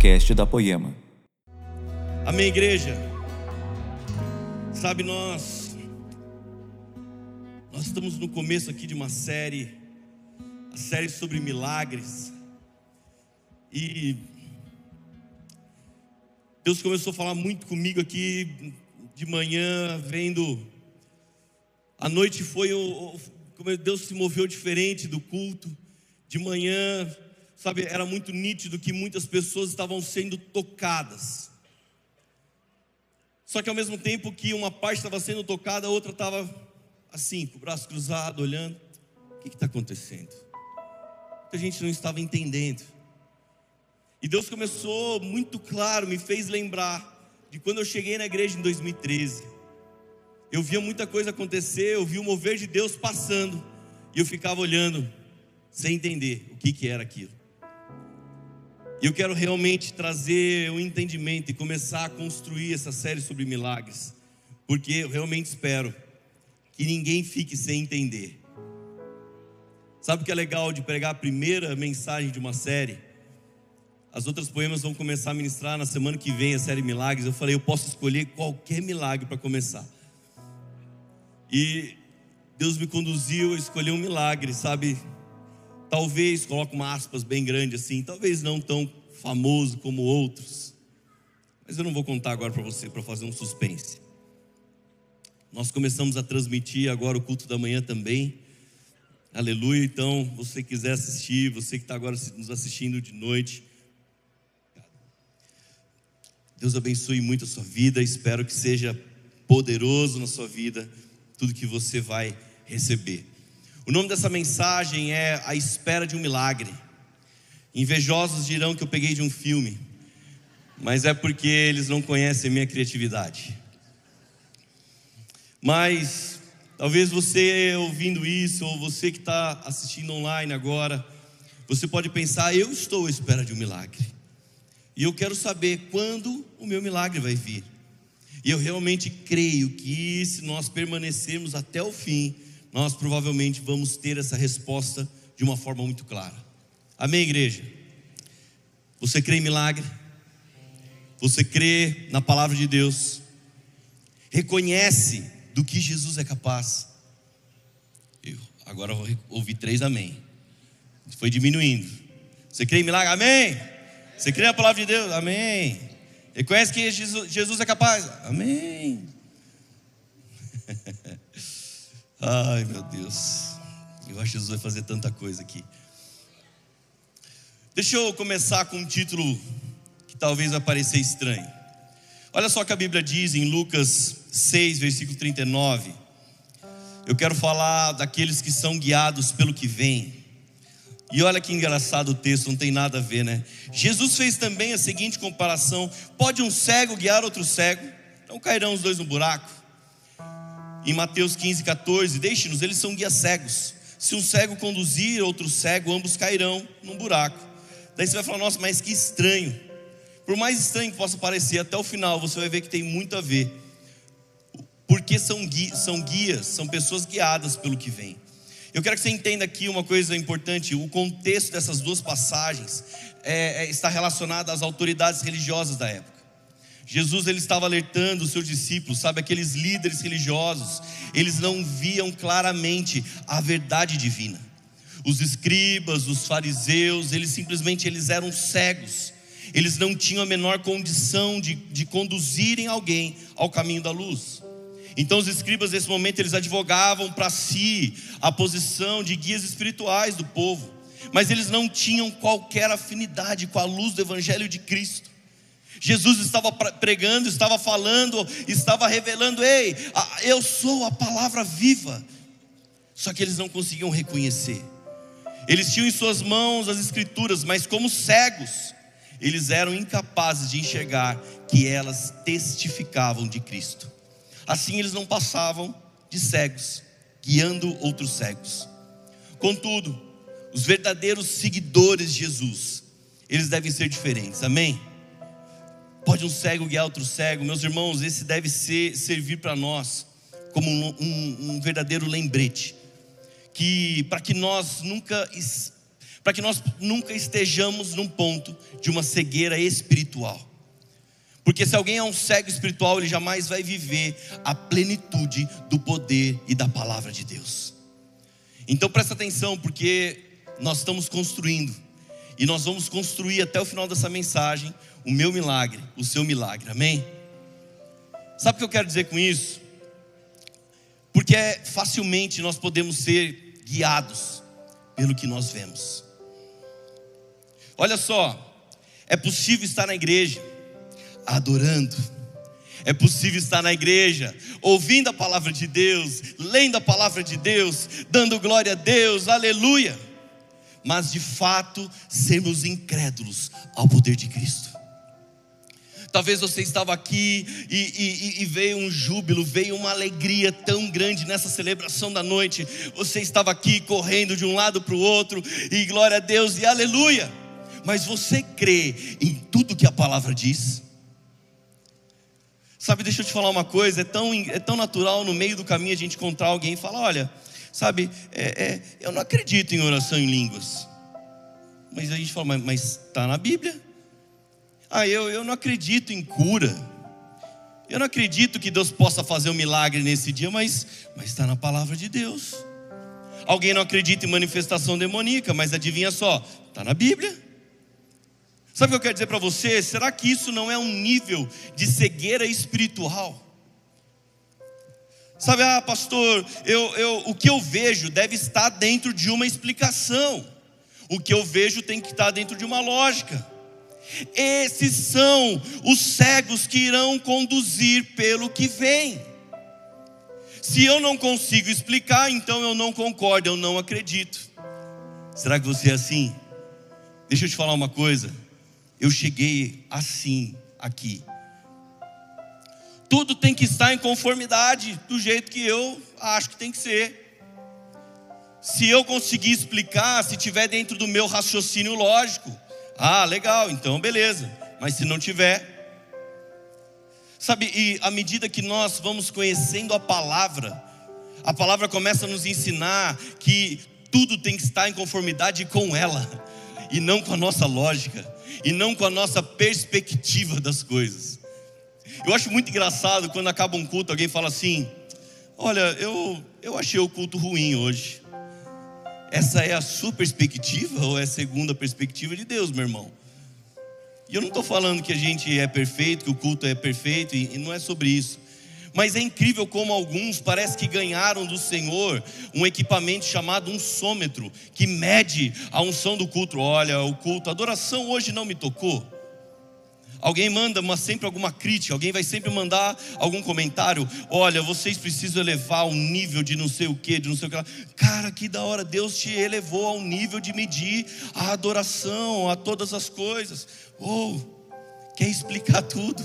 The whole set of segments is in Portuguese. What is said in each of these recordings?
podcast da Poema. Amém, igreja. Sabe, nós nós estamos no começo aqui de uma série, a série sobre milagres. E Deus começou a falar muito comigo aqui de manhã, vendo a noite foi como Deus se moveu diferente do culto. De manhã, sabe, era muito nítido que muitas pessoas estavam sendo tocadas. Só que ao mesmo tempo que uma parte estava sendo tocada, a outra estava assim, com o braço cruzado, olhando. O que está acontecendo? A gente não estava entendendo. E Deus começou muito claro, me fez lembrar de quando eu cheguei na igreja em 2013. Eu via muita coisa acontecer, eu via o mover de Deus passando, e eu ficava olhando, sem entender o que, que era aquilo. E eu quero realmente trazer um entendimento e começar a construir essa série sobre milagres, porque eu realmente espero que ninguém fique sem entender. Sabe o que é legal de pregar a primeira mensagem de uma série? As outras poemas vão começar a ministrar na semana que vem a série Milagres. Eu falei, eu posso escolher qualquer milagre para começar. E Deus me conduziu a escolher um milagre, sabe? Talvez, coloque uma aspas bem grande assim, talvez não tão famoso como outros. Mas eu não vou contar agora para você, para fazer um suspense. Nós começamos a transmitir agora o culto da manhã também. Aleluia. Então, você quiser assistir, você que está agora nos assistindo de noite. Deus abençoe muito a sua vida. Espero que seja poderoso na sua vida tudo que você vai receber. O nome dessa mensagem é A Espera de um Milagre. Invejosos dirão que eu peguei de um filme, mas é porque eles não conhecem minha criatividade. Mas talvez você ouvindo isso, ou você que está assistindo online agora, você pode pensar: eu estou à espera de um milagre, e eu quero saber quando o meu milagre vai vir. E eu realmente creio que se nós permanecermos até o fim, nós provavelmente vamos ter essa resposta de uma forma muito clara. Amém, igreja? Você crê em milagre? Você crê na palavra de Deus? Reconhece do que Jesus é capaz? Eu agora vou ouvir três amém. Foi diminuindo. Você crê em milagre? Amém. Você crê na palavra de Deus? Amém. Reconhece que Jesus, Jesus é capaz? Amém. Ai, meu Deus. Eu acho que Jesus vai fazer tanta coisa aqui. Deixa eu começar com um título que talvez vai parecer estranho. Olha só o que a Bíblia diz em Lucas 6, versículo 39. Eu quero falar daqueles que são guiados pelo que vem. E olha que engraçado o texto, não tem nada a ver, né? Jesus fez também a seguinte comparação: pode um cego guiar outro cego? Então cairão os dois no buraco em Mateus 15, 14: Deixe-nos, eles são guias cegos. Se um cego conduzir outro cego, ambos cairão num buraco. Daí você vai falar: Nossa, mas que estranho. Por mais estranho que possa parecer, até o final você vai ver que tem muito a ver. Porque são, guias, são guias, são pessoas guiadas pelo que vem. Eu quero que você entenda aqui uma coisa importante: o contexto dessas duas passagens é, é, está relacionado às autoridades religiosas da época. Jesus ele estava alertando os seus discípulos, sabe, aqueles líderes religiosos, eles não viam claramente a verdade divina. Os escribas, os fariseus, eles simplesmente eles eram cegos. Eles não tinham a menor condição de, de conduzirem alguém ao caminho da luz. Então os escribas nesse momento eles advogavam para si a posição de guias espirituais do povo, mas eles não tinham qualquer afinidade com a luz do evangelho de Cristo. Jesus estava pregando, estava falando, estava revelando: ei, eu sou a palavra viva. Só que eles não conseguiam reconhecer. Eles tinham em suas mãos as escrituras, mas como cegos, eles eram incapazes de enxergar que elas testificavam de Cristo. Assim eles não passavam de cegos, guiando outros cegos. Contudo, os verdadeiros seguidores de Jesus, eles devem ser diferentes. Amém? Pode um cego guiar outro cego, meus irmãos, esse deve ser, servir para nós como um, um, um verdadeiro lembrete, que para que nós nunca, para que nós nunca estejamos num ponto de uma cegueira espiritual. Porque se alguém é um cego espiritual, ele jamais vai viver a plenitude do poder e da palavra de Deus. Então presta atenção, porque nós estamos construindo, e nós vamos construir até o final dessa mensagem o meu milagre, o seu milagre, amém? Sabe o que eu quero dizer com isso? Porque é, facilmente nós podemos ser guiados pelo que nós vemos. Olha só, é possível estar na igreja adorando, é possível estar na igreja, ouvindo a palavra de Deus, lendo a palavra de Deus, dando glória a Deus, aleluia, mas de fato sermos incrédulos ao poder de Cristo. Talvez você estava aqui e, e, e, veio um júbilo, veio uma alegria tão grande nessa celebração da noite. Você estava aqui correndo de um lado para o outro, e glória a Deus e aleluia. Mas você crê em tudo que a palavra diz? Sabe, deixa eu te falar uma coisa: é tão, é tão natural no meio do caminho a gente encontrar alguém e falar: olha, sabe, é, é, eu não acredito em oração em línguas. Mas a gente fala, mas está na Bíblia. Ah, eu, eu não acredito em cura. Eu não acredito que Deus possa fazer um milagre nesse dia, mas está na palavra de Deus. Alguém não acredita em manifestação demoníaca, mas adivinha só, está na Bíblia. Sabe o que eu quero dizer para você? Será que isso não é um nível de cegueira espiritual? Sabe, ah, pastor, eu, eu, o que eu vejo deve estar dentro de uma explicação. O que eu vejo tem que estar dentro de uma lógica. Esses são os cegos que irão conduzir pelo que vem. Se eu não consigo explicar, então eu não concordo, eu não acredito. Será que você é assim? Deixa eu te falar uma coisa eu cheguei assim aqui. Tudo tem que estar em conformidade do jeito que eu acho que tem que ser. Se eu conseguir explicar, se tiver dentro do meu raciocínio lógico, ah, legal, então beleza. Mas se não tiver, sabe, e à medida que nós vamos conhecendo a palavra, a palavra começa a nos ensinar que tudo tem que estar em conformidade com ela e não com a nossa lógica e não com a nossa perspectiva das coisas. Eu acho muito engraçado quando acaba um culto, alguém fala assim: Olha, eu, eu achei o culto ruim hoje. Essa é a sua perspectiva ou é a segunda perspectiva de Deus, meu irmão? E eu não estou falando que a gente é perfeito, que o culto é perfeito, e não é sobre isso. Mas é incrível como alguns parece que ganharam do Senhor um equipamento chamado um sômetro, que mede a unção do culto. Olha, o culto, a adoração hoje não me tocou. Alguém manda uma, sempre alguma crítica, alguém vai sempre mandar algum comentário. Olha, vocês precisam elevar o nível de não sei o que, de não sei o que lá. Cara, que da hora, Deus te elevou ao nível de medir a adoração, a todas as coisas. Ou, oh, quer explicar tudo.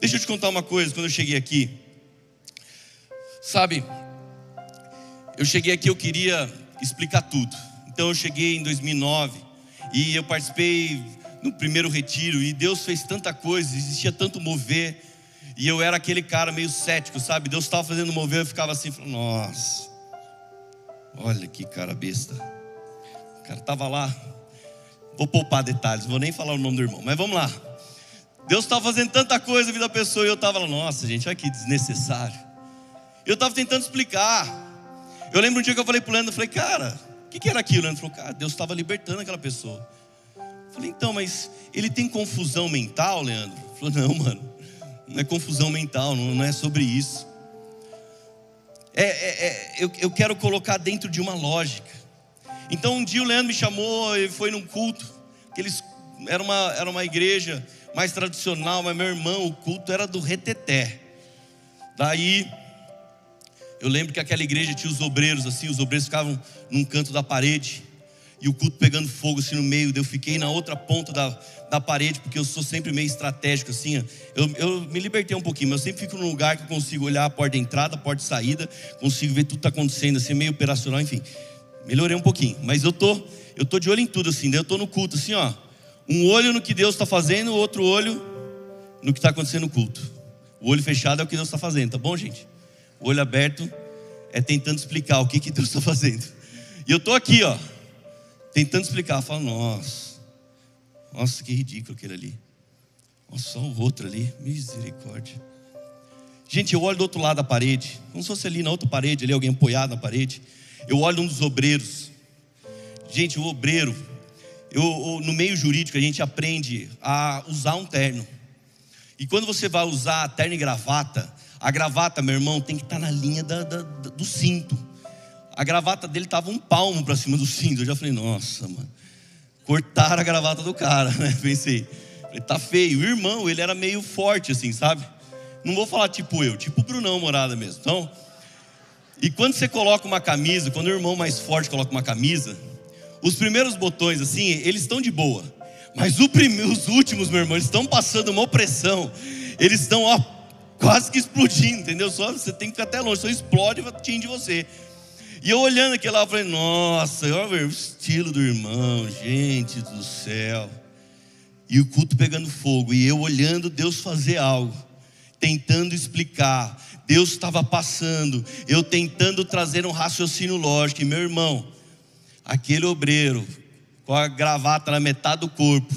Deixa eu te contar uma coisa, quando eu cheguei aqui, sabe, eu cheguei aqui, eu queria explicar tudo. Então eu cheguei em 2009 e eu participei no primeiro retiro e Deus fez tanta coisa, existia tanto mover. E eu era aquele cara meio cético, sabe? Deus estava fazendo mover, eu ficava assim, nossa, olha que cara besta. O cara estava lá, vou poupar detalhes, vou nem falar o nome do irmão, mas vamos lá. Deus estava fazendo tanta coisa na vida da pessoa e eu estava lá, nossa, gente, olha que desnecessário. Eu estava tentando explicar. Eu lembro um dia que eu falei para o Leandro, eu falei, cara, o que, que, era aquilo? Leandro falou, cara, Deus estava libertando aquela pessoa. Falei, então, mas ele tem confusão mental, Leandro? Falou, não, mano, não é confusão mental, não, não é sobre isso. É, é, é, eu, eu quero colocar dentro de uma lógica. Então um dia o Leandro me chamou, ele foi num culto, que eles, era, uma, era uma igreja mais tradicional, mas meu irmão, o culto era do reteté. Daí, eu lembro que aquela igreja tinha os obreiros assim, os obreiros ficavam num canto da parede, e o culto pegando fogo assim no meio, eu fiquei na outra ponta da, da parede, porque eu sou sempre meio estratégico assim, eu, eu me libertei um pouquinho, mas eu sempre fico num lugar que eu consigo olhar a porta de entrada, a porta de saída, consigo ver tudo que está acontecendo, assim, meio operacional, enfim, melhorei um pouquinho, mas eu tô, eu tô de olho em tudo assim, eu tô no culto assim, ó, um olho no que Deus está fazendo, o outro olho no que está acontecendo no culto. O olho fechado é o que Deus está fazendo, tá bom, gente? O olho aberto é tentando explicar o que, que Deus está fazendo. E eu estou aqui, ó, tentando explicar, fala, nossa, nossa, que ridículo aquele ali. Nossa, só o outro ali, misericórdia. Gente, eu olho do outro lado da parede, como se fosse ali na outra parede, ali alguém apoiado na parede. Eu olho um dos obreiros. Gente, o obreiro, eu, eu, no meio jurídico a gente aprende a usar um terno. E quando você vai usar terno e gravata, a gravata, meu irmão, tem que estar na linha da, da, do cinto. A gravata dele estava um palmo para cima do cinto. Eu já falei, nossa, mano, cortaram a gravata do cara, né? Pensei, falei, tá feio. O irmão, ele era meio forte, assim, sabe? Não vou falar tipo eu, tipo o Brunão morada mesmo. Então, e quando você coloca uma camisa, quando o irmão mais forte coloca uma camisa, os primeiros botões, assim, eles estão de boa. Mas os últimos, meu irmão, eles estão passando uma opressão. Eles estão, ó, quase que explodindo, entendeu? Só você tem que ficar até longe, só explode e atinge você. E eu olhando aquilo lá, falei, nossa, olha o estilo do irmão, gente do céu. E o culto pegando fogo, e eu olhando Deus fazer algo, tentando explicar. Deus estava passando, eu tentando trazer um raciocínio lógico. E meu irmão, aquele obreiro, com a gravata na metade do corpo,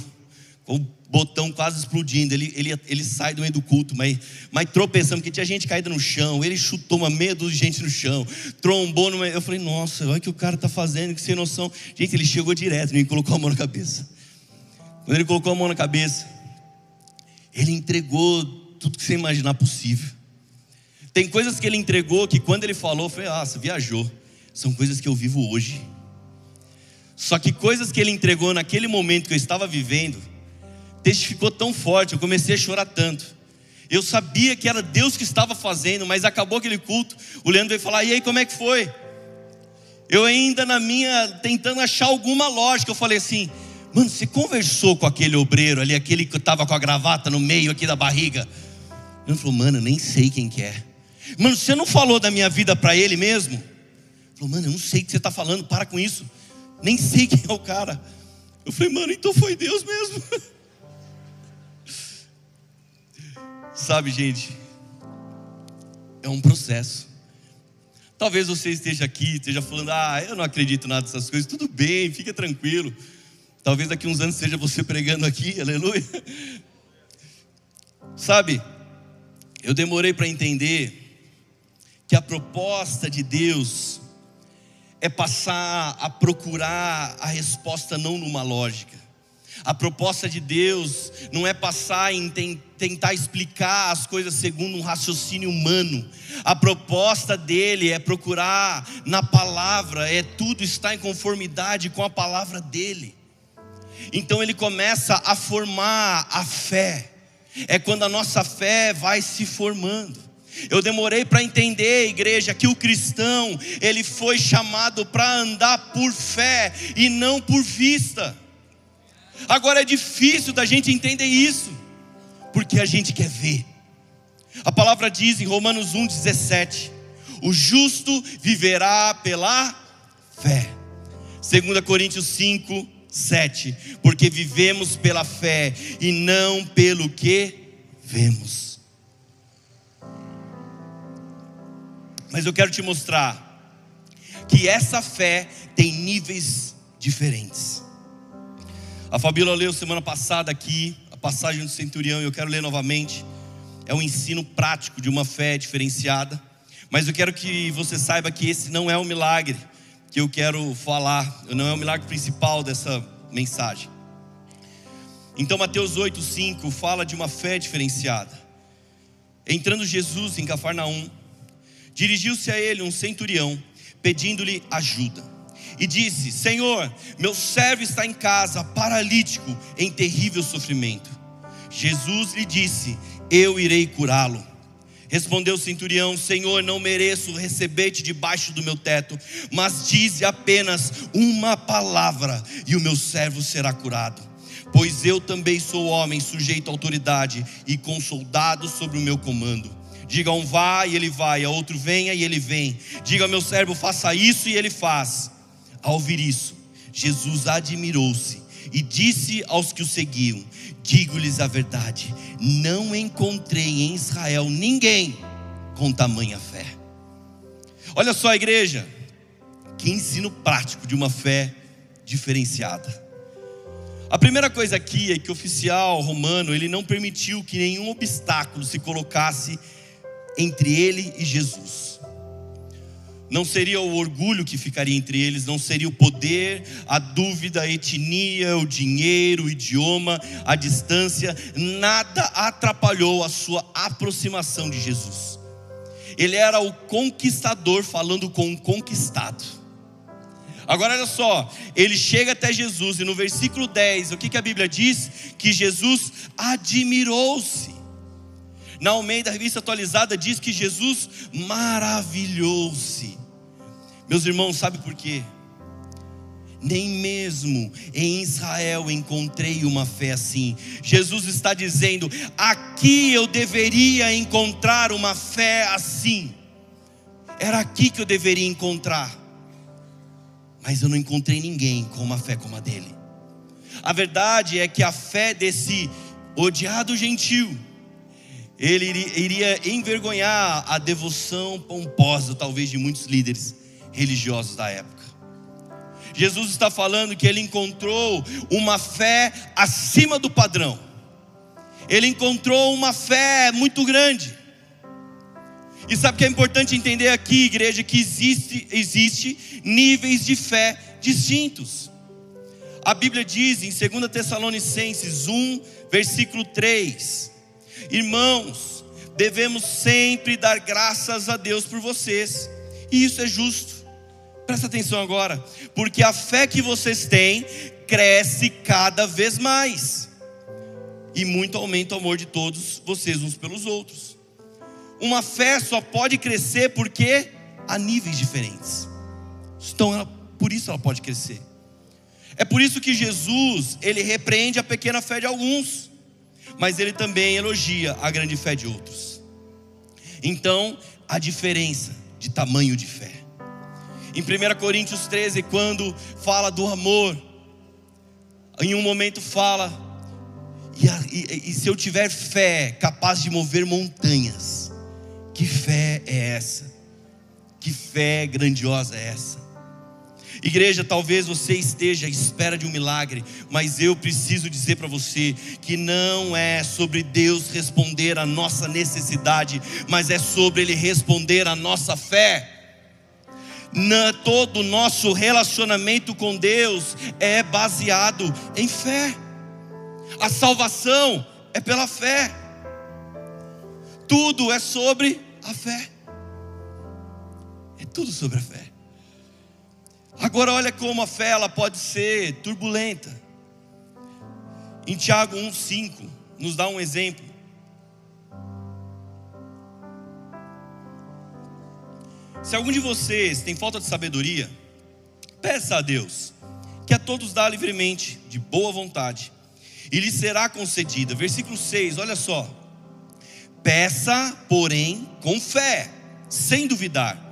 com botão quase explodindo, ele, ele, ele sai do meio do culto, mas, mas tropeçando, porque tinha gente caída no chão, ele chutou uma meia dúzia de gente no chão, trombou. Eu falei, nossa, olha o que o cara está fazendo, que sem noção. Gente, ele chegou direto, ele colocou a mão na cabeça. Quando ele colocou a mão na cabeça, ele entregou tudo que você imaginar possível. Tem coisas que ele entregou que quando ele falou, eu falei, ah, você viajou. São coisas que eu vivo hoje. Só que coisas que ele entregou naquele momento que eu estava vivendo, testificou tão forte, eu comecei a chorar tanto. Eu sabia que era Deus que estava fazendo, mas acabou aquele culto. O Leandro veio falar: e aí, como é que foi? Eu ainda na minha, tentando achar alguma lógica, eu falei assim: mano, você conversou com aquele obreiro ali, aquele que estava com a gravata no meio aqui da barriga? Ele falou: mano, eu nem sei quem que é. Mano, você não falou da minha vida para ele mesmo? Ele falou: mano, eu não sei o que você está falando, para com isso nem sei quem é o cara. Eu falei, mano, então foi Deus mesmo. Sabe, gente, é um processo. Talvez você esteja aqui, esteja falando, ah, eu não acredito nada dessas coisas. Tudo bem, fica tranquilo. Talvez daqui uns anos seja você pregando aqui, aleluia. Sabe, eu demorei para entender que a proposta de Deus é passar a procurar a resposta não numa lógica. A proposta de Deus não é passar em tentar explicar as coisas segundo um raciocínio humano. A proposta dele é procurar na palavra, é tudo está em conformidade com a palavra dele. Então ele começa a formar a fé. É quando a nossa fé vai se formando. Eu demorei para entender, igreja, que o cristão, ele foi chamado para andar por fé e não por vista. Agora é difícil da gente entender isso, porque a gente quer ver. A palavra diz em Romanos 1,17: o justo viverá pela fé. 2 Coríntios 5, 7: porque vivemos pela fé e não pelo que vemos. Mas eu quero te mostrar que essa fé tem níveis diferentes. A Fabíola leu semana passada aqui a passagem do centurião e eu quero ler novamente. É um ensino prático de uma fé diferenciada. Mas eu quero que você saiba que esse não é o milagre que eu quero falar, não é o milagre principal dessa mensagem. Então, Mateus 8,5 fala de uma fé diferenciada. Entrando Jesus em Cafarnaum, Dirigiu-se a ele um centurião, pedindo-lhe ajuda. E disse: Senhor, meu servo está em casa, paralítico, em terrível sofrimento. Jesus lhe disse: Eu irei curá-lo. Respondeu o centurião: Senhor, não mereço receber-te debaixo do meu teto, mas dize apenas uma palavra, e o meu servo será curado. Pois eu também sou homem, sujeito à autoridade, e com soldados sobre o meu comando. Diga um vá e ele vai, a outro venha e ele vem. Diga ao meu servo, faça isso e ele faz. Ao ouvir isso, Jesus admirou-se e disse aos que o seguiam: Digo-lhes a verdade, não encontrei em Israel ninguém com tamanha fé. Olha só, igreja, que ensino prático de uma fé diferenciada. A primeira coisa aqui é que o oficial romano, ele não permitiu que nenhum obstáculo se colocasse entre ele e Jesus. Não seria o orgulho que ficaria entre eles, não seria o poder, a dúvida, a etnia, o dinheiro, o idioma, a distância, nada atrapalhou a sua aproximação de Jesus. Ele era o conquistador falando com o conquistado. Agora olha só, ele chega até Jesus e no versículo 10, o que, que a Bíblia diz? Que Jesus admirou-se. Na Almeida, revista atualizada, diz que Jesus maravilhou-se. Meus irmãos, sabe por quê? Nem mesmo em Israel encontrei uma fé assim. Jesus está dizendo: aqui eu deveria encontrar uma fé assim. Era aqui que eu deveria encontrar. Mas eu não encontrei ninguém com uma fé como a dele. A verdade é que a fé desse odiado gentil ele iria envergonhar a devoção pomposa, talvez, de muitos líderes religiosos da época. Jesus está falando que ele encontrou uma fé acima do padrão, ele encontrou uma fé muito grande. E sabe o que é importante entender aqui, igreja, que existe, existe níveis de fé distintos. A Bíblia diz em 2 Tessalonicenses 1, versículo 3: Irmãos, devemos sempre dar graças a Deus por vocês, e isso é justo. Presta atenção agora, porque a fé que vocês têm cresce cada vez mais, e muito aumenta o amor de todos vocês uns pelos outros. Uma fé só pode crescer porque há níveis diferentes. Então, ela, por isso ela pode crescer. É por isso que Jesus, ele repreende a pequena fé de alguns mas ele também elogia a grande fé de outros. Então, a diferença de tamanho de fé. Em 1 Coríntios 13, quando fala do amor, em um momento fala, e, e, e se eu tiver fé capaz de mover montanhas, que fé é essa? Que fé grandiosa é essa? Igreja, talvez você esteja à espera de um milagre, mas eu preciso dizer para você que não é sobre Deus responder a nossa necessidade, mas é sobre Ele responder a nossa fé. Na, todo o nosso relacionamento com Deus é baseado em fé. A salvação é pela fé. Tudo é sobre a fé. É tudo sobre a fé. Agora olha como a fé ela pode ser turbulenta. Em Tiago 1:5 nos dá um exemplo. Se algum de vocês tem falta de sabedoria, peça a Deus, que a todos dá livremente, de boa vontade, e lhe será concedida. Versículo 6, olha só. Peça, porém, com fé, sem duvidar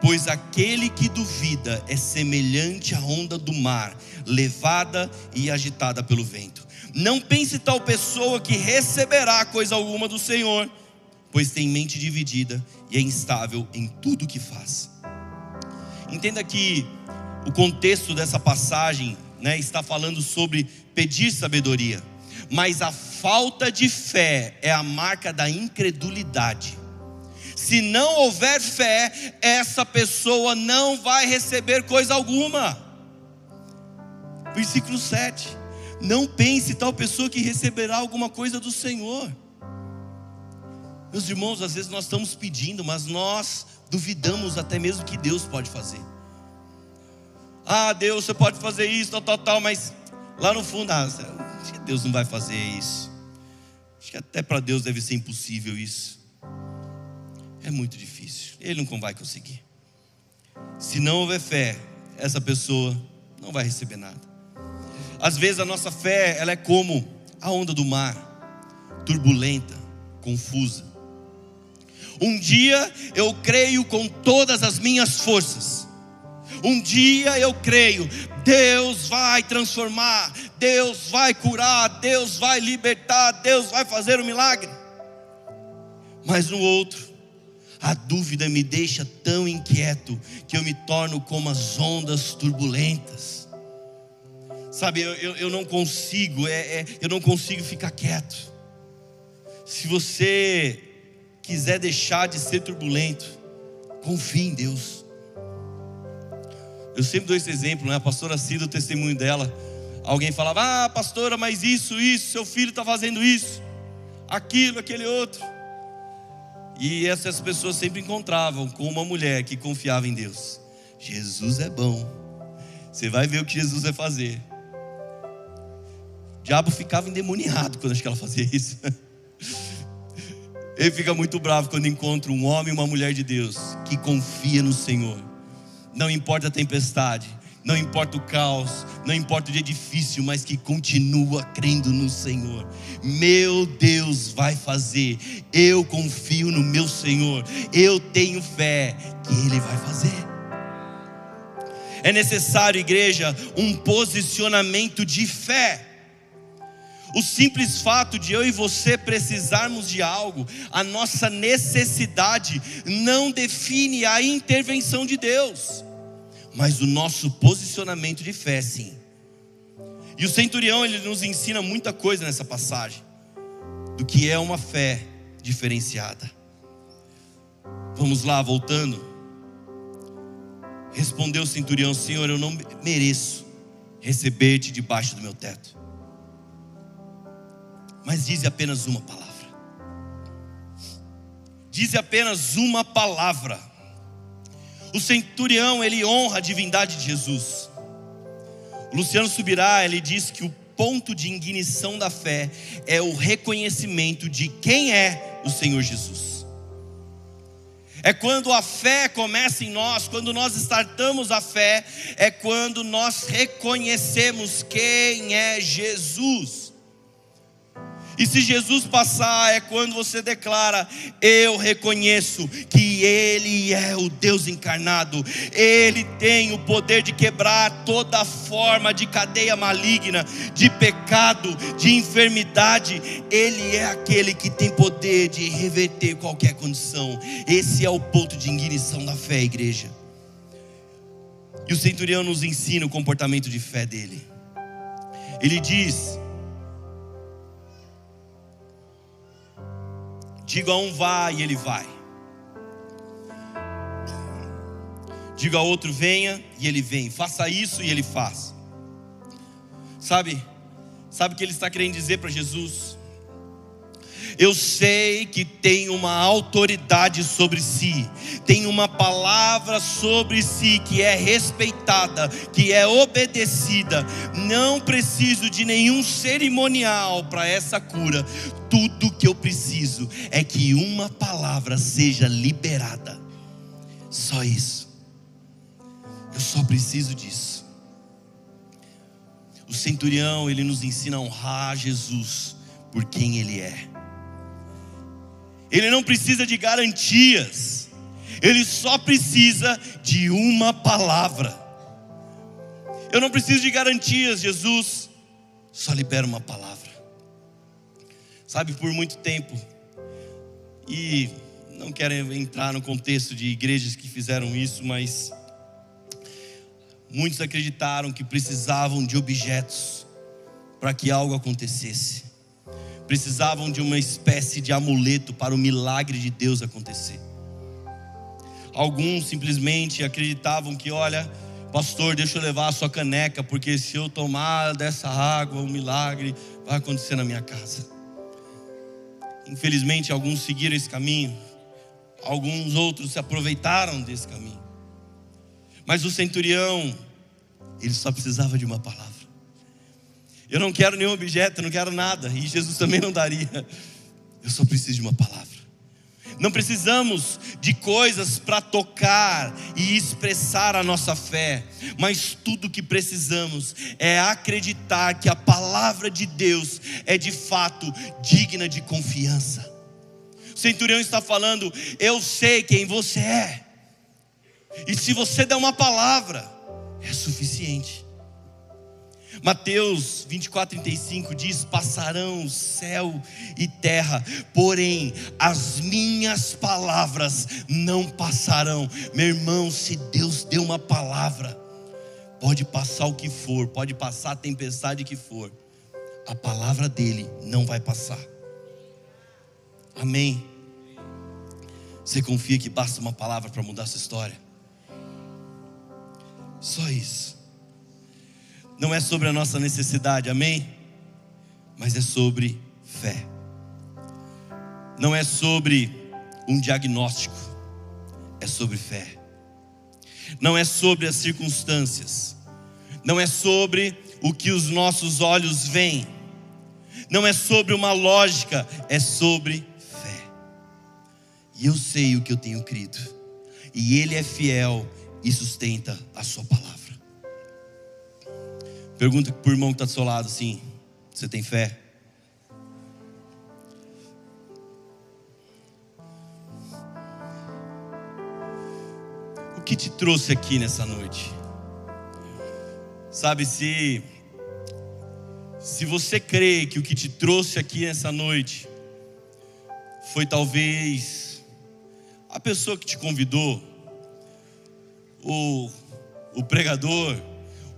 Pois aquele que duvida é semelhante à onda do mar, levada e agitada pelo vento. Não pense tal pessoa que receberá coisa alguma do Senhor, pois tem mente dividida e é instável em tudo que faz. Entenda que o contexto dessa passagem né, está falando sobre pedir sabedoria, mas a falta de fé é a marca da incredulidade. Se não houver fé, essa pessoa não vai receber coisa alguma. Versículo 7. Não pense tal pessoa que receberá alguma coisa do Senhor. Meus irmãos, às vezes nós estamos pedindo, mas nós duvidamos até mesmo que Deus pode fazer. Ah, Deus, você pode fazer isso, tal, tal, tal, mas lá no fundo, ah, Deus não vai fazer isso. Acho que até para Deus deve ser impossível isso é muito difícil. Ele não vai conseguir. Se não houver fé, essa pessoa não vai receber nada. Às vezes a nossa fé, ela é como a onda do mar, turbulenta, confusa. Um dia eu creio com todas as minhas forças. Um dia eu creio, Deus vai transformar, Deus vai curar, Deus vai libertar, Deus vai fazer o um milagre. Mas no outro, a dúvida me deixa tão inquieto que eu me torno como as ondas turbulentas. Sabe, eu, eu, eu não consigo, é, é, eu não consigo ficar quieto. Se você quiser deixar de ser turbulento, confie em Deus. Eu sempre dou esse exemplo, né? A pastora Cida, o testemunho dela. Alguém falava, ah, pastora, mas isso, isso, seu filho está fazendo isso, aquilo, aquele outro. E essas pessoas sempre encontravam com uma mulher que confiava em Deus. Jesus é bom. Você vai ver o que Jesus vai fazer. O diabo ficava endemoniado quando acho que ela fazia isso. Ele fica muito bravo quando encontra um homem e uma mulher de Deus que confia no Senhor. Não importa a tempestade, não importa o caos, não importa o dia difícil, mas que continua crendo no Senhor. Meu Deus vai fazer. Eu confio no meu Senhor. Eu tenho fé que Ele vai fazer. É necessário, igreja, um posicionamento de fé. O simples fato de eu e você precisarmos de algo, a nossa necessidade não define a intervenção de Deus mas o nosso posicionamento de fé, sim. E o centurião, ele nos ensina muita coisa nessa passagem, do que é uma fé diferenciada. Vamos lá, voltando. Respondeu o centurião: Senhor, eu não mereço receber-te debaixo do meu teto, mas dize apenas uma palavra. Dize apenas uma palavra o centurião, ele honra a divindade de Jesus. O Luciano Subirá, ele diz que o ponto de ignição da fé é o reconhecimento de quem é o Senhor Jesus. É quando a fé começa em nós, quando nós startamos a fé, é quando nós reconhecemos quem é Jesus. E se Jesus passar, é quando você declara: Eu reconheço que Ele é o Deus encarnado, Ele tem o poder de quebrar toda forma de cadeia maligna, de pecado, de enfermidade. Ele é aquele que tem poder de reverter qualquer condição. Esse é o ponto de ignição da fé, igreja. E o centurião nos ensina o comportamento de fé dele. Ele diz: Diga a um vá e ele vai. Diga a outro venha e ele vem. Faça isso e ele faz. Sabe? Sabe o que ele está querendo dizer para Jesus? Eu sei que tem uma autoridade sobre si, tem uma palavra sobre si que é respeitada, que é obedecida. Não preciso de nenhum cerimonial para essa cura. Tudo que eu preciso é que uma palavra seja liberada. Só isso. Eu só preciso disso. O centurião, ele nos ensina a honrar Jesus por quem ele é. Ele não precisa de garantias, ele só precisa de uma palavra. Eu não preciso de garantias, Jesus só libera uma palavra. Sabe, por muito tempo, e não quero entrar no contexto de igrejas que fizeram isso, mas muitos acreditaram que precisavam de objetos para que algo acontecesse precisavam de uma espécie de amuleto para o milagre de Deus acontecer. Alguns simplesmente acreditavam que, olha, pastor, deixa eu levar a sua caneca, porque se eu tomar dessa água, o um milagre vai acontecer na minha casa. Infelizmente, alguns seguiram esse caminho, alguns outros se aproveitaram desse caminho. Mas o centurião, ele só precisava de uma palavra. Eu não quero nenhum objeto, eu não quero nada. E Jesus também não daria. Eu só preciso de uma palavra. Não precisamos de coisas para tocar e expressar a nossa fé, mas tudo que precisamos é acreditar que a palavra de Deus é de fato digna de confiança. O centurião está falando: Eu sei quem você é, e se você der uma palavra, é suficiente. Mateus 24, 35 diz: Passarão céu e terra, porém as minhas palavras não passarão. Meu irmão, se Deus deu uma palavra, pode passar o que for, pode passar a tempestade que for, a palavra dele não vai passar. Amém. Você confia que basta uma palavra para mudar sua história? Só isso. Não é sobre a nossa necessidade, amém? Mas é sobre fé. Não é sobre um diagnóstico, é sobre fé. Não é sobre as circunstâncias, não é sobre o que os nossos olhos veem, não é sobre uma lógica, é sobre fé. E eu sei o que eu tenho crido, e Ele é fiel e sustenta a Sua palavra. Pergunta para o irmão que está do seu lado assim: Você tem fé? O que te trouxe aqui nessa noite? Sabe, se, se você crê que o que te trouxe aqui nessa noite foi talvez a pessoa que te convidou, o, o pregador,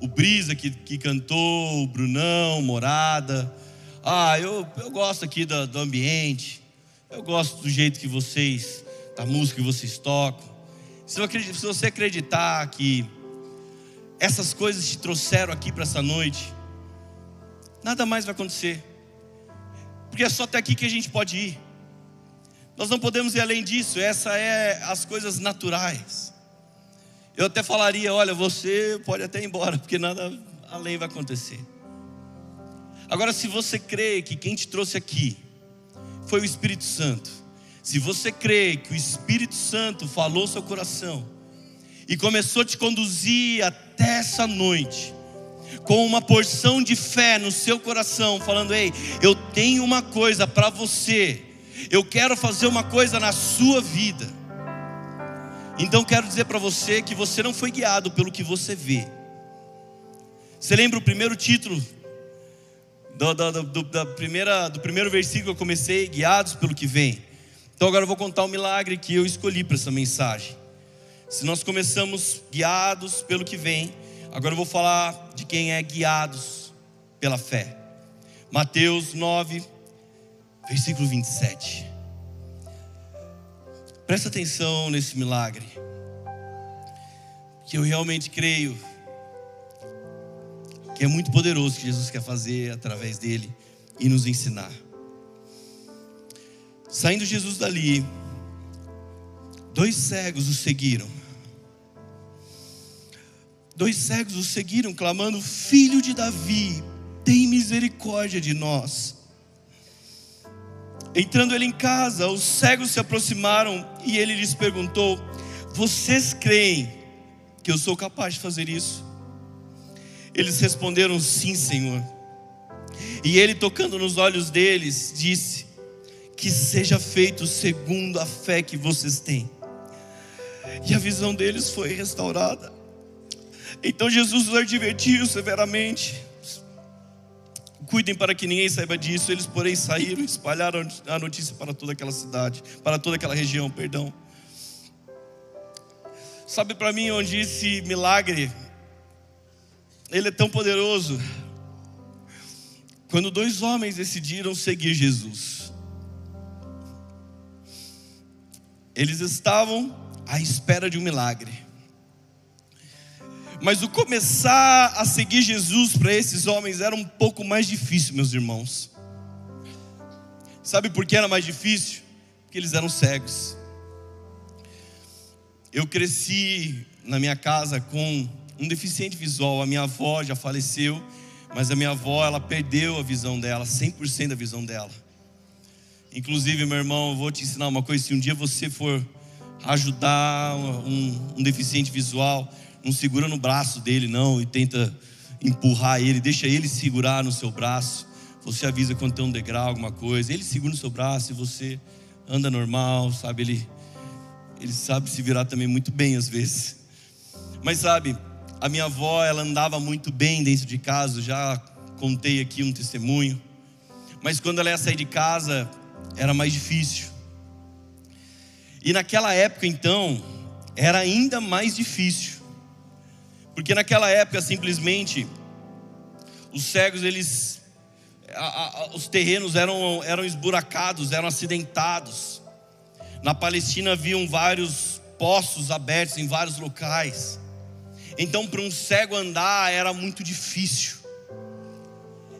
o Brisa que, que cantou, o Brunão, Morada. Ah, eu, eu gosto aqui do, do ambiente, eu gosto do jeito que vocês, da música que vocês tocam. Se, se você acreditar que essas coisas te trouxeram aqui para essa noite, nada mais vai acontecer, porque é só até aqui que a gente pode ir. Nós não podemos ir além disso, essa é as coisas naturais. Eu até falaria: olha, você pode até ir embora, porque nada além vai acontecer. Agora, se você crê que quem te trouxe aqui foi o Espírito Santo, se você crê que o Espírito Santo falou seu coração e começou a te conduzir até essa noite, com uma porção de fé no seu coração, falando: Ei, eu tenho uma coisa para você, eu quero fazer uma coisa na sua vida. Então quero dizer para você que você não foi guiado pelo que você vê. Você lembra o primeiro título do, do, do, da primeira, do primeiro versículo que eu comecei? Guiados pelo que vem. Então agora eu vou contar o um milagre que eu escolhi para essa mensagem. Se nós começamos guiados pelo que vem, agora eu vou falar de quem é guiados pela fé. Mateus 9, versículo 27. Presta atenção nesse milagre, que eu realmente creio que é muito poderoso que Jesus quer fazer através dele e nos ensinar. Saindo Jesus dali, dois cegos o seguiram. Dois cegos o seguiram, clamando: Filho de Davi, tem misericórdia de nós. Entrando ele em casa, os cegos se aproximaram e ele lhes perguntou: Vocês creem que eu sou capaz de fazer isso? Eles responderam: Sim, Senhor. E ele, tocando nos olhos deles, disse: Que seja feito segundo a fé que vocês têm. E a visão deles foi restaurada. Então Jesus os advertiu severamente Cuidem para que ninguém saiba disso. Eles, porém, saíram e espalharam a notícia para toda aquela cidade, para toda aquela região, perdão. Sabe para mim onde esse milagre ele é tão poderoso? Quando dois homens decidiram seguir Jesus. Eles estavam à espera de um milagre. Mas o começar a seguir Jesus para esses homens era um pouco mais difícil, meus irmãos. Sabe por que era mais difícil? Porque eles eram cegos. Eu cresci na minha casa com um deficiente visual. A minha avó já faleceu, mas a minha avó ela perdeu a visão dela, 100% da visão dela. Inclusive, meu irmão, eu vou te ensinar uma coisa: se um dia você for ajudar um, um deficiente visual, não segura no braço dele, não, e tenta empurrar ele, deixa ele segurar no seu braço. Você avisa quando tem um degrau, alguma coisa. Ele segura no seu braço e você anda normal, sabe? Ele, ele sabe se virar também muito bem às vezes. Mas sabe, a minha avó, ela andava muito bem dentro de casa, já contei aqui um testemunho. Mas quando ela ia sair de casa, era mais difícil. E naquela época, então, era ainda mais difícil Porque naquela época simplesmente os cegos eles a, a, os terrenos eram, eram esburacados, eram acidentados. Na Palestina haviam vários poços abertos em vários locais. Então, para um cego andar era muito difícil.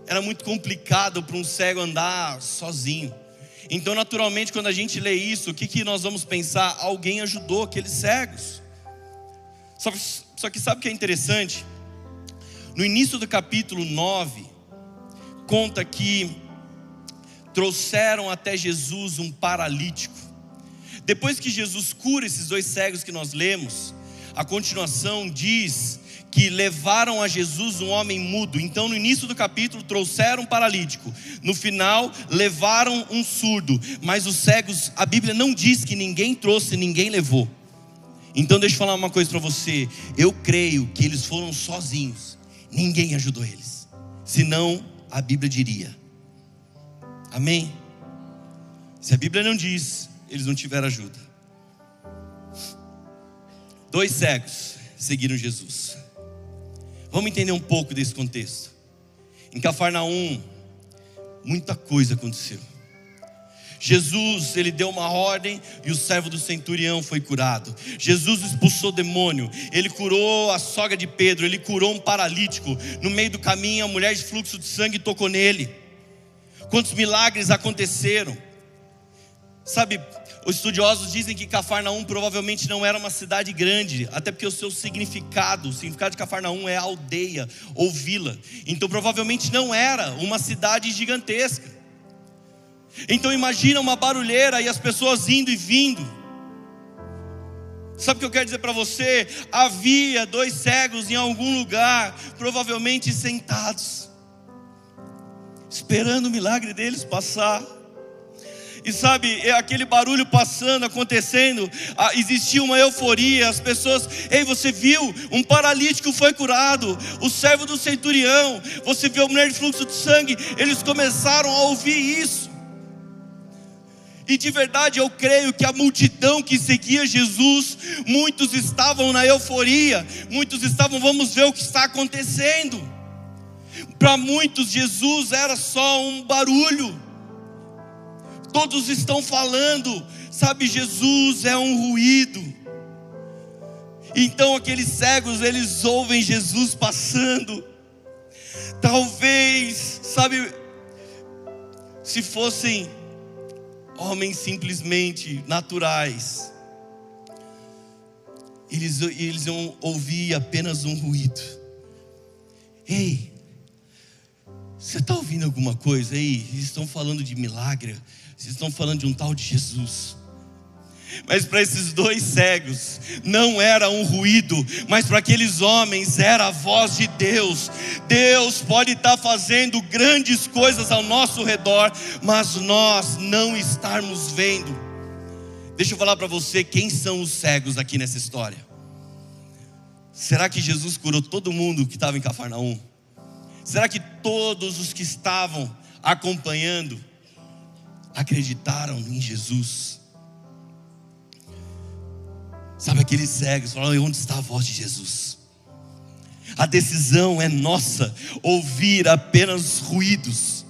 Era muito complicado para um cego andar sozinho. Então, naturalmente, quando a gente lê isso, o que, que nós vamos pensar? Alguém ajudou aqueles cegos. Só, só que sabe o que é interessante? No início do capítulo 9, conta que trouxeram até Jesus um paralítico. Depois que Jesus cura esses dois cegos que nós lemos, a continuação diz que levaram a Jesus um homem mudo. Então, no início do capítulo, trouxeram um paralítico. No final, levaram um surdo. Mas os cegos, a Bíblia não diz que ninguém trouxe, ninguém levou. Então, deixa eu falar uma coisa para você. Eu creio que eles foram sozinhos. Ninguém ajudou eles. Senão, a Bíblia diria. Amém? Se a Bíblia não diz, eles não tiveram ajuda. Dois cegos seguiram Jesus. Vamos entender um pouco desse contexto. Em Cafarnaum, muita coisa aconteceu. Jesus, ele deu uma ordem e o servo do centurião foi curado. Jesus expulsou demônio, ele curou a sogra de Pedro, ele curou um paralítico. No meio do caminho, a mulher de fluxo de sangue tocou nele. Quantos milagres aconteceram? Sabe, os estudiosos dizem que Cafarnaum provavelmente não era uma cidade grande, até porque o seu significado, o significado de Cafarnaum é aldeia ou vila. Então provavelmente não era uma cidade gigantesca. Então imagina uma barulheira e as pessoas indo e vindo. Sabe o que eu quero dizer para você? Havia dois cegos em algum lugar, provavelmente sentados, esperando o milagre deles passar. E sabe, é aquele barulho passando, acontecendo, existia uma euforia, as pessoas, ei, você viu? Um paralítico foi curado, o servo do centurião, você viu a mulher de fluxo de sangue, eles começaram a ouvir isso. E de verdade eu creio que a multidão que seguia Jesus, muitos estavam na euforia, muitos estavam, vamos ver o que está acontecendo. Para muitos, Jesus era só um barulho todos estão falando, sabe, Jesus é um ruído. Então aqueles cegos, eles ouvem Jesus passando. Talvez, sabe, se fossem homens simplesmente naturais, eles, eles iam ouvir apenas um ruído. Ei, você está ouvindo alguma coisa aí? Eles estão falando de milagre, vocês estão falando de um tal de Jesus. Mas para esses dois cegos não era um ruído, mas para aqueles homens era a voz de Deus. Deus pode estar fazendo grandes coisas ao nosso redor, mas nós não estarmos vendo. Deixa eu falar para você quem são os cegos aqui nessa história. Será que Jesus curou todo mundo que estava em Cafarnaum? Será que todos os que estavam acompanhando acreditaram em Jesus. Sabe aqueles cegos falaram: onde está a voz de Jesus? A decisão é nossa, ouvir apenas ruídos,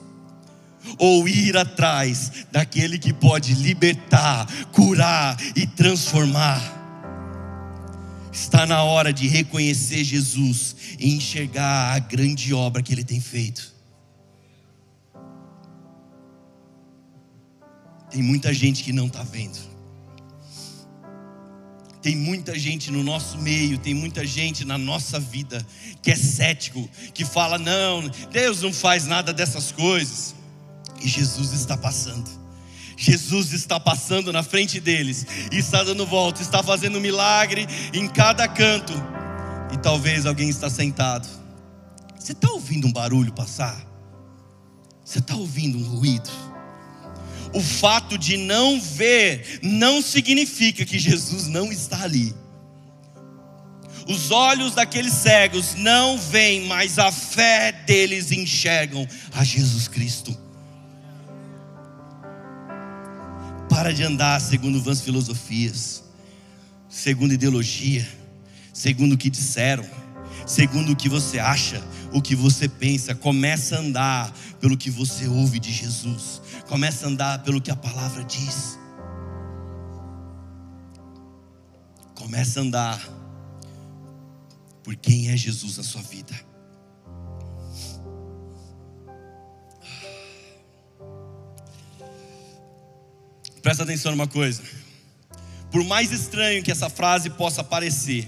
ou ir atrás daquele que pode libertar, curar e transformar. Está na hora de reconhecer Jesus e enxergar a grande obra que ele tem feito. Tem muita gente que não está vendo. Tem muita gente no nosso meio, tem muita gente na nossa vida que é cético, que fala: não, Deus não faz nada dessas coisas. E Jesus está passando. Jesus está passando na frente deles e está dando volta, está fazendo milagre em cada canto. E talvez alguém está sentado. Você está ouvindo um barulho passar? Você está ouvindo um ruído? O fato de não ver não significa que Jesus não está ali. Os olhos daqueles cegos não veem, mas a fé deles enxergam a Jesus Cristo. Para de andar segundo vãs filosofias, segundo ideologia, segundo o que disseram. segundo o que você acha, o que você pensa. Começa a andar pelo que você ouve de Jesus. Começa a andar pelo que a palavra diz. Começa a andar por quem é Jesus na sua vida. Presta atenção numa coisa. Por mais estranho que essa frase possa parecer,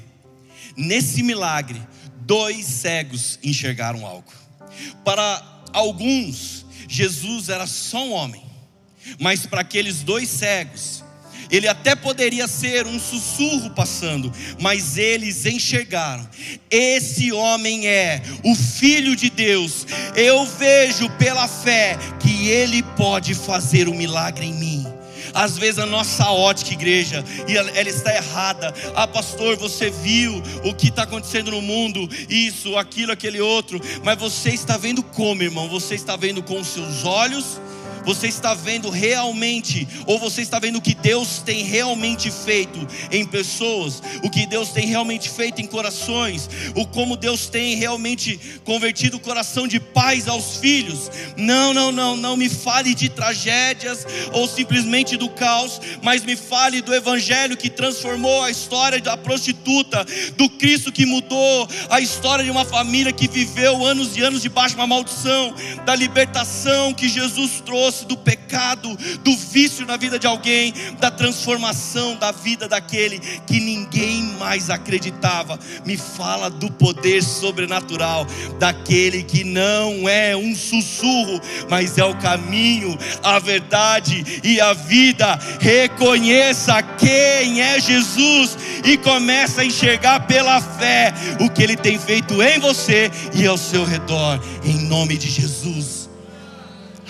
nesse milagre, dois cegos enxergaram algo. Para alguns, Jesus era só um homem, mas para aqueles dois cegos, ele até poderia ser um sussurro passando, mas eles enxergaram. Esse homem é o Filho de Deus. Eu vejo pela fé que ele pode fazer um milagre em mim. Às vezes a nossa ótica, igreja, e ela, está errada. Ah, pastor, você viu o que está acontecendo no mundo, isso, aquilo, aquele outro. Mas você está vendo como, irmão? Você está vendo com os seus olhos você está vendo realmente, ou você está vendo o que Deus tem realmente feito em pessoas, o que Deus tem realmente feito em corações, o como Deus tem realmente convertido o coração de pais aos filhos. Não, não, não, não me fale de tragédias ou simplesmente do caos, mas me fale do evangelho que transformou a história da prostituta, do Cristo que mudou a história de uma família que viveu anos e anos debaixo de uma maldição, da libertação que Jesus trouxe do pecado, do vício na vida de alguém, da transformação da vida daquele que ninguém mais acreditava. Me fala do poder sobrenatural daquele que não é um sussurro, mas é o caminho, a verdade e a vida. Reconheça quem é Jesus e comece a enxergar pela fé o que ele tem feito em você e ao seu redor, em nome de Jesus.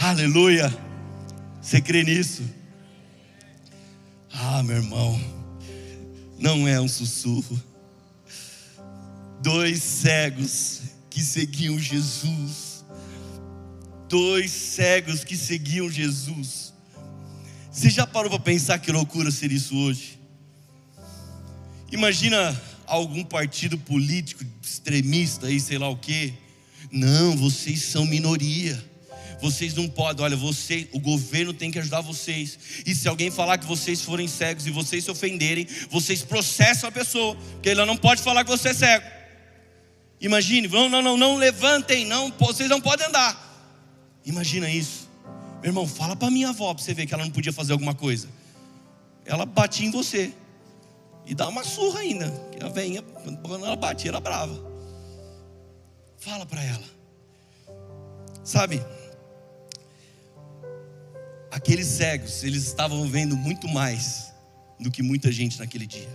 Aleluia. Você crê nisso? Ah, meu irmão, não é um sussurro. Dois cegos que seguiam Jesus. Dois cegos que seguiam Jesus. Você já parou para pensar que loucura seria isso hoje? Imagina algum partido político extremista aí, sei lá o quê. Não, vocês são minoria. Vocês não podem, olha, você, o governo tem que ajudar vocês. E se alguém falar que vocês forem cegos e vocês se ofenderem, vocês processam a pessoa, porque ela não pode falar que você é cego. Imagine, não, não, não, não levantem, não, vocês não podem andar. Imagina isso. Meu irmão, fala para minha avó para você ver que ela não podia fazer alguma coisa. Ela batia em você. E dá uma surra ainda. A veinha, quando ela batia, era brava. Fala para ela. Sabe? Aqueles cegos, eles estavam vendo muito mais do que muita gente naquele dia.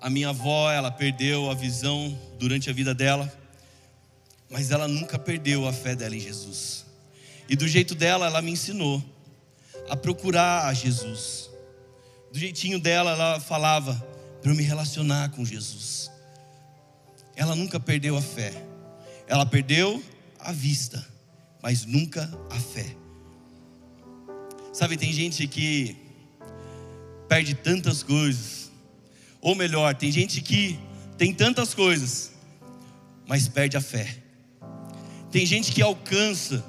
A minha avó, ela perdeu a visão durante a vida dela, mas ela nunca perdeu a fé dela em Jesus. E do jeito dela, ela me ensinou a procurar a Jesus. Do jeitinho dela, ela falava para eu me relacionar com Jesus. Ela nunca perdeu a fé. Ela perdeu a vista mas nunca a fé. Sabe, tem gente que perde tantas coisas, ou melhor, tem gente que tem tantas coisas, mas perde a fé. Tem gente que alcança,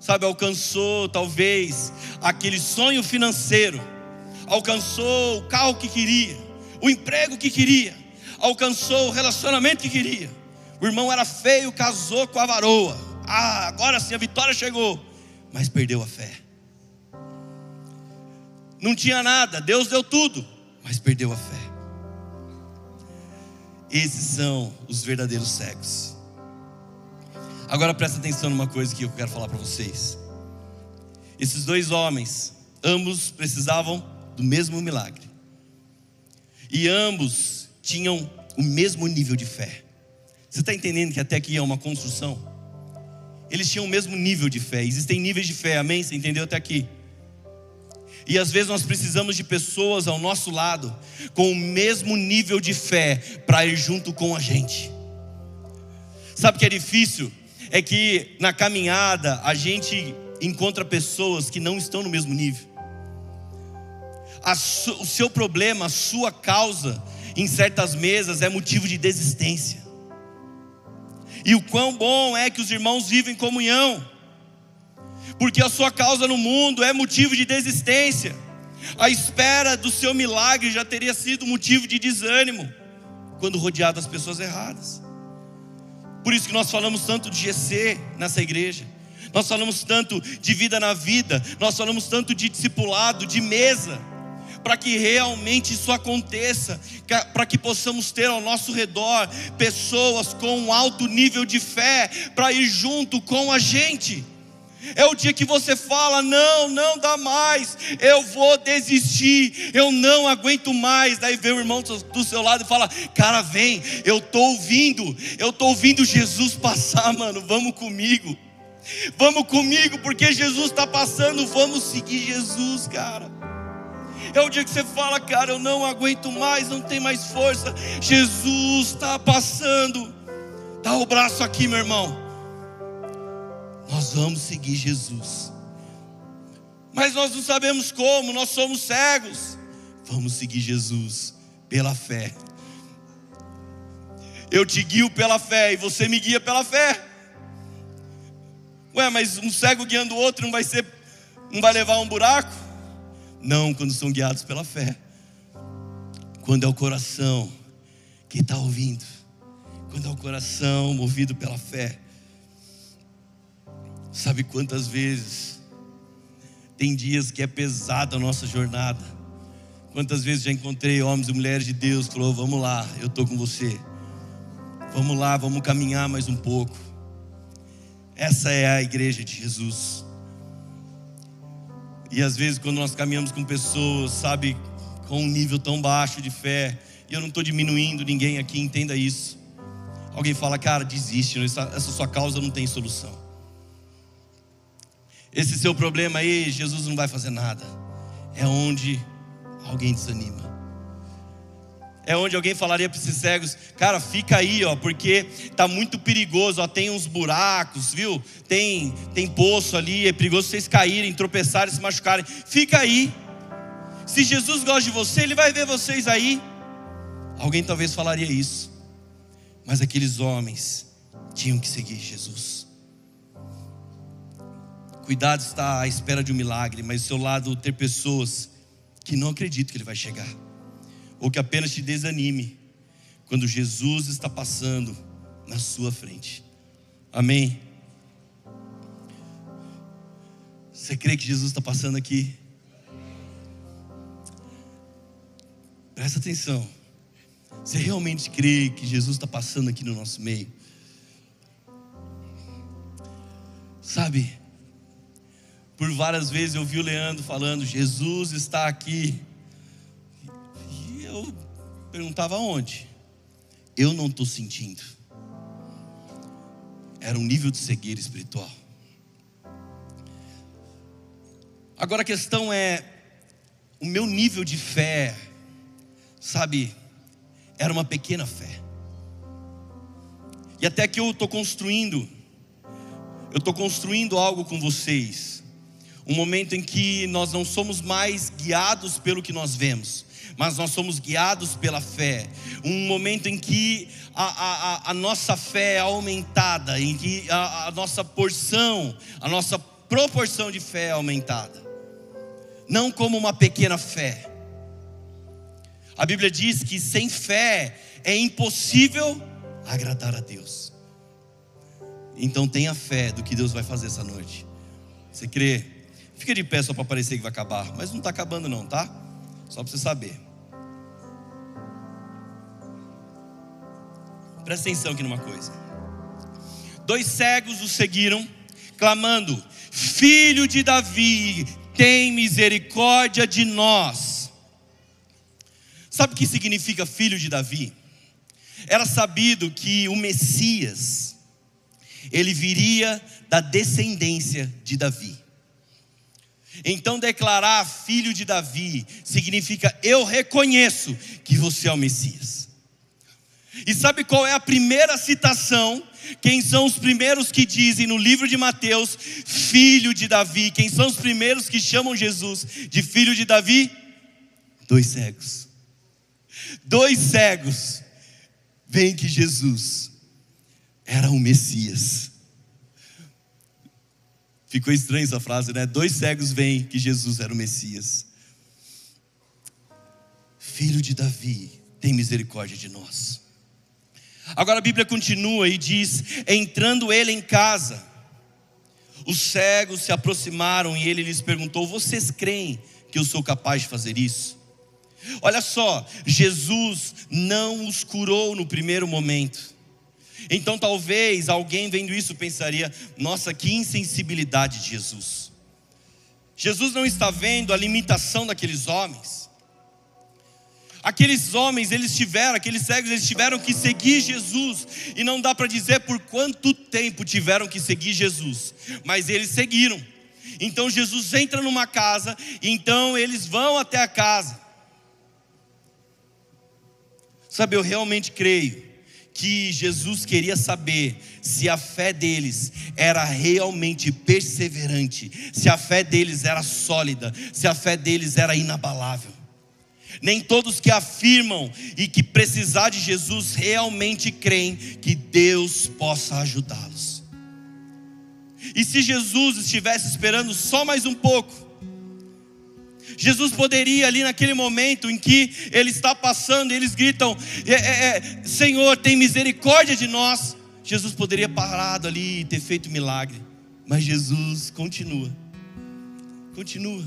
sabe, alcançou talvez aquele sonho financeiro, alcançou o carro que queria, o emprego que queria, alcançou o relacionamento que queria. O irmão era feio, casou com a varoa. Ah, agora sim a vitória chegou, mas perdeu a fé. Não tinha nada, Deus deu tudo, mas perdeu a fé. Esses são os verdadeiros cegos. Agora presta atenção numa coisa que eu quero falar para vocês. Esses dois homens, ambos precisavam do mesmo milagre. E ambos tinham o mesmo nível de fé. Você está entendendo que até aqui é uma construção? Eles tinham o mesmo nível de fé. Existem níveis de fé, amém? Você entendeu até aqui? E às vezes nós precisamos de pessoas ao nosso lado com o mesmo nível de fé para ir junto com a gente. Sabe o que é difícil? É que na caminhada a gente encontra pessoas que não estão no mesmo nível. o seu problema, a sua causa, em certas mesas é motivo de desistência. E o quão bom é que os irmãos vivem em comunhão, porque a sua causa no mundo é motivo de desistência. A espera do seu milagre já teria sido motivo de desânimo quando rodeado das pessoas erradas. Por isso que nós falamos tanto de GC nessa igreja. Nós falamos tanto de vida na vida, nós falamos tanto de discipulado, de mesa, para que realmente isso aconteça, para que possamos ter ao nosso redor pessoas com um alto nível de fé para ir junto com a gente. É o dia que você fala: não, não dá mais, eu vou desistir, eu não aguento mais. Daí vem o irmão do seu lado e fala: cara, vem, eu estou ouvindo, eu estou ouvindo Jesus passar, mano, vamos comigo, vamos comigo, porque Jesus está passando, vamos seguir Jesus, cara. É o dia que você fala, cara, eu não aguento mais, não tem mais força. Jesus está passando. Dá o braço aqui, meu irmão. Nós vamos seguir Jesus. Mas nós não sabemos como, nós somos cegos. Vamos seguir Jesus pela fé. Eu te guio pela fé e você me guia pela fé. Ué, mas um cego guiando o outro não vai ser, não vai levar um buraco? Não, quando são guiados pela fé. Quando é o coração que está ouvindo. Quando é o coração movido pela fé. Sabe quantas vezes tem dias que é pesada a nossa jornada? Quantas vezes já encontrei homens e mulheres de Deus que falou: "Vamos lá, eu tô com você. Vamos lá, vamos caminhar mais um pouco". Essa é a igreja de Jesus. E às vezes quando nós caminhamos com pessoas, sabe, com um nível tão baixo de fé, e eu não estou diminuindo ninguém aqui, entenda isso. Alguém fala, cara, desiste, essa, essa sua causa não tem solução. Esse seu problema aí, Jesus não vai fazer nada. É onde alguém desanima. É onde alguém falaria para esses cegos, cara, fica aí, ó, porque tá muito perigoso, ó, tem uns buracos, viu? Tem tem poço ali, é perigoso vocês caírem, tropeçarem, se machucarem. Fica aí. Se Jesus gosta de você, ele vai ver vocês aí. Alguém talvez falaria isso. Mas aqueles homens tinham que seguir Jesus. Cuidado está à espera de um milagre, mas do seu lado ter pessoas que não acreditam que ele vai chegar, ou que apenas te desanime quando Jesus está passando na sua frente. Amém? Você crê que Jesus está passando aqui? Presta atenção. Você realmente crê que Jesus está passando aqui no nosso meio? Sabe? Por várias vezes eu vi o Leandro falando: Jesus está aqui. Perguntava onde? Eu não estou sentindo. Era um nível de cegueira espiritual. Agora a questão é: o meu nível de fé, sabe, era uma pequena fé. E até que eu estou construindo, eu estou construindo algo com vocês um momento em que nós não somos mais guiados pelo que nós vemos, mas nós somos guiados pela fé. Um momento em que a, a, a nossa fé é aumentada, em que a, a nossa porção, a nossa proporção de fé é aumentada, não como uma pequena fé. A Bíblia diz que sem fé é impossível agradar a Deus. Então tenha fé do que Deus vai fazer essa noite. Você crê? Fica de pé só para parecer que vai acabar, mas não está acabando não, tá? Só para você saber. Presta atenção aqui numa coisa. Dois cegos o seguiram, clamando: Filho de Davi, tem misericórdia de nós. Sabe o que significa filho de Davi? Era sabido que o Messias, ele viria da descendência de Davi. Então, declarar filho de Davi significa eu reconheço que você é o Messias. E sabe qual é a primeira citação? Quem são os primeiros que dizem no livro de Mateus, filho de Davi? Quem são os primeiros que chamam Jesus de filho de Davi? Dois cegos. Dois cegos veem que Jesus era o Messias. Ficou estranha essa frase, né? Dois cegos veem que Jesus era o Messias. Filho de Davi, tem misericórdia de nós. Agora a Bíblia continua e diz: entrando ele em casa, os cegos se aproximaram e ele lhes perguntou: Vocês creem que eu sou capaz de fazer isso? Olha só, Jesus não os curou no primeiro momento. Então talvez alguém vendo isso pensaria: nossa, que insensibilidade de Jesus. Jesus não está vendo a limitação daqueles homens. Aqueles homens, eles tiveram, aqueles cegos, eles tiveram que seguir Jesus, e não dá para dizer por quanto tempo tiveram que seguir Jesus, mas eles seguiram. Então Jesus entra numa casa, então eles vão até a casa. Sabe, eu realmente creio que Jesus queria saber se a fé deles era realmente perseverante, se a fé deles era sólida, se a fé deles era inabalável. Nem todos que afirmam e que precisar de Jesus realmente creem que Deus possa ajudá-los. E se Jesus estivesse esperando só mais um pouco, Jesus poderia ali naquele momento em que ele está passando, eles gritam: é, é, é, Senhor, tem misericórdia de nós. Jesus poderia parado ali e ter feito milagre, mas Jesus continua, continua.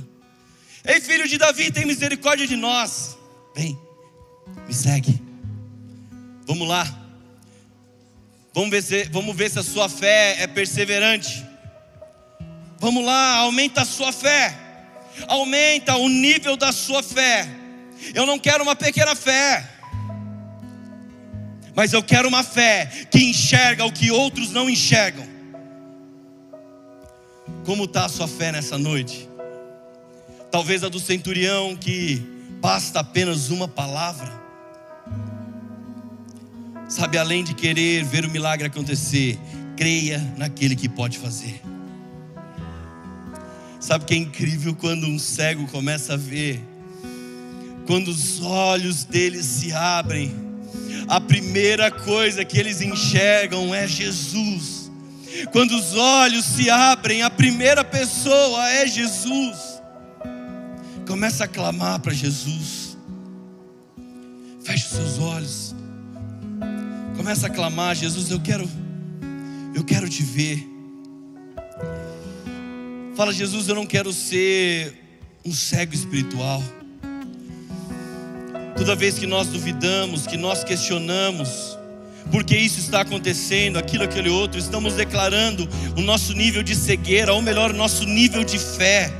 Ei, filho de Davi, tem misericórdia de nós. Vem, me segue. Vamos lá. Vamos ver se, vamos ver se a sua fé é perseverante. Vamos lá, aumenta a sua fé aumenta o nível da sua fé. Eu não quero uma pequena fé, mas eu quero uma fé que enxerga o que outros não enxergam. Como está a sua fé nessa noite? Talvez a do centurião que basta apenas uma palavra. Sabe, além de querer ver o milagre acontecer, creia naquele que pode fazer. Sabe que é incrível quando um cego começa a ver? Quando os olhos deles se abrem, a primeira coisa que eles enxergam é Jesus. Quando os olhos se abrem, a primeira pessoa é Jesus. Começa a clamar para Jesus. Feche os seus olhos. Começa a clamar, Jesus, eu quero eu quero te ver. Fala, Jesus, eu não quero ser um cego espiritual. Toda vez que nós duvidamos, que nós questionamos, porque isso está acontecendo, aquilo, aquele outro, estamos declarando o nosso nível de cegueira, ou melhor, o nosso nível de fé.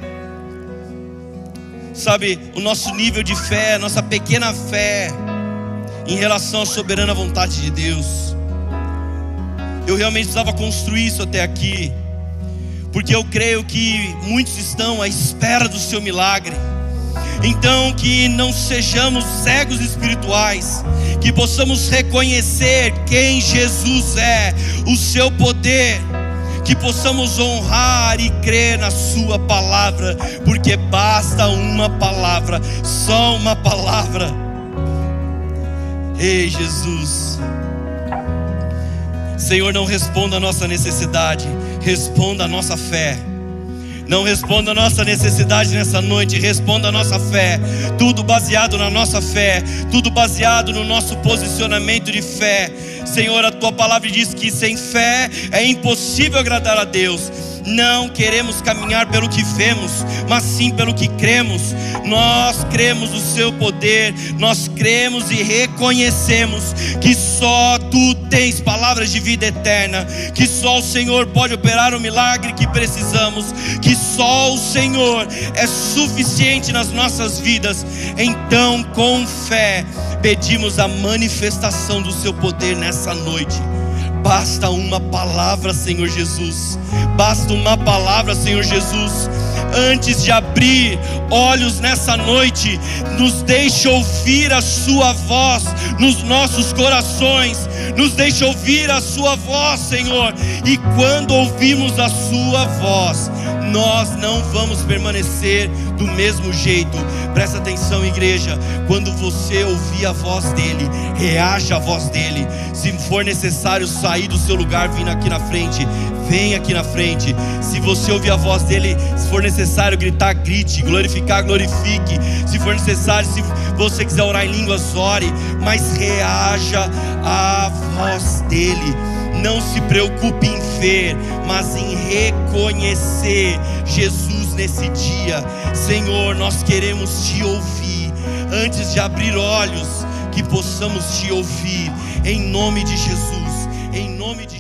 Sabe, o nosso nível de fé, nossa pequena fé, em relação à soberana vontade de Deus. Eu realmente precisava construir isso até aqui porque eu creio que muitos estão à espera do seu milagre. Então, que não sejamos cegos espirituais, que possamos reconhecer quem Jesus é, o seu poder, que possamos honrar e crer na Sua palavra, porque basta uma palavra, só uma palavra. Ei, Jesus. Senhor, não responda a nossa necessidade, responda a nossa fé. Não responda a nossa necessidade nessa noite, responda a nossa fé. Tudo baseado na nossa fé, tudo baseado no nosso posicionamento de fé. Senhor, a tua palavra diz que sem fé é impossível agradar a Deus. Não queremos caminhar pelo que vemos, mas sim pelo que cremos. Nós cremos o seu poder, nós cremos e reconhecemos que só tu tens palavras de vida eterna, que só o Senhor pode operar o milagre que precisamos, que só o Senhor é suficiente nas nossas vidas. Então, com fé, pedimos a manifestação do seu poder nessa noite. Basta uma palavra, Senhor Jesus. Basta uma palavra, Senhor Jesus. Antes de abrir olhos nessa noite, nos deixe ouvir a Sua voz nos nossos corações, nos deixe ouvir a Sua voz, Senhor. E quando ouvimos a Sua voz, nós não vamos permanecer do mesmo jeito. Presta atenção, igreja. Quando você ouvir a voz dele, reaja à voz dele. Se for necessário sair do seu lugar, vindo aqui na frente, vem aqui na frente. Se você ouvir a voz dele, se for necessário gritar, grite, glorificar, glorifique. Se for necessário, se você quiser orar em línguas, ore, mas reaja à voz dele. Não se preocupe em ver, mas em reconhecer Jesus nesse dia. Senhor, nós queremos te ouvir. Antes de abrir olhos, que possamos te ouvir. Em nome de Jesus. Em nome de